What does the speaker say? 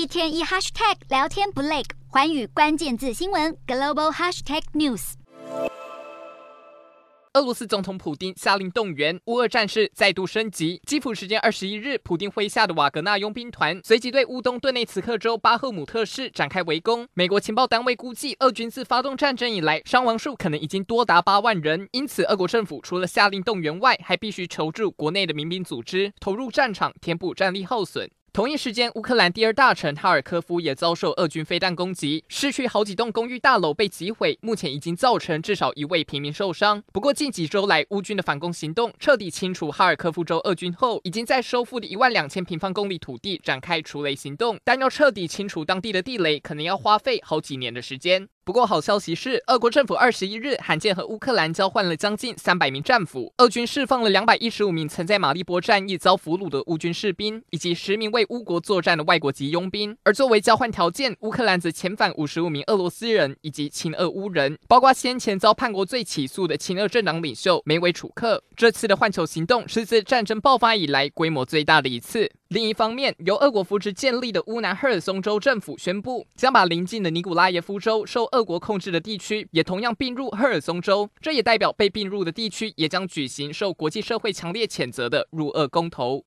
一天一 hashtag 聊天不累，环宇关键字新闻 global hashtag news。俄罗斯总统普丁下令动员乌俄战事再度升级。基辅时间二十一日，普丁麾下的瓦格纳佣兵团随即对乌东顿内茨克州巴赫姆特市展开围攻。美国情报单位估计，俄军自发动战争以来，伤亡数可能已经多达八万人。因此，俄国政府除了下令动员外，还必须求助国内的民兵组织，投入战场填补战力耗损。同一时间，乌克兰第二大城哈尔科夫也遭受俄军飞弹攻击，市区好几栋公寓大楼被击毁，目前已经造成至少一位平民受伤。不过，近几周来，乌军的反攻行动彻底清除哈尔科夫州俄军后，已经在收复的一万两千平方公里土地展开除雷行动，但要彻底清除当地的地雷，可能要花费好几年的时间。不过好消息是，俄国政府二十一日罕见和乌克兰交换了将近三百名战俘，俄军释放了两百一十五名曾在马利波战役遭俘虏的乌军士兵，以及十名为乌国作战的外国籍佣兵。而作为交换条件，乌克兰则遣返五十五名俄罗斯人以及亲俄乌人，包括先前遭叛国罪起诉的亲俄政党领袖梅维楚克。这次的换球行动是自战争爆发以来规模最大的一次。另一方面，由俄国扶持建立的乌南赫尔松州政府宣布，将把邻近的尼古拉耶夫州受俄国控制的地区也同样并入赫尔松州。这也代表被并入的地区也将举行受国际社会强烈谴责的入俄公投。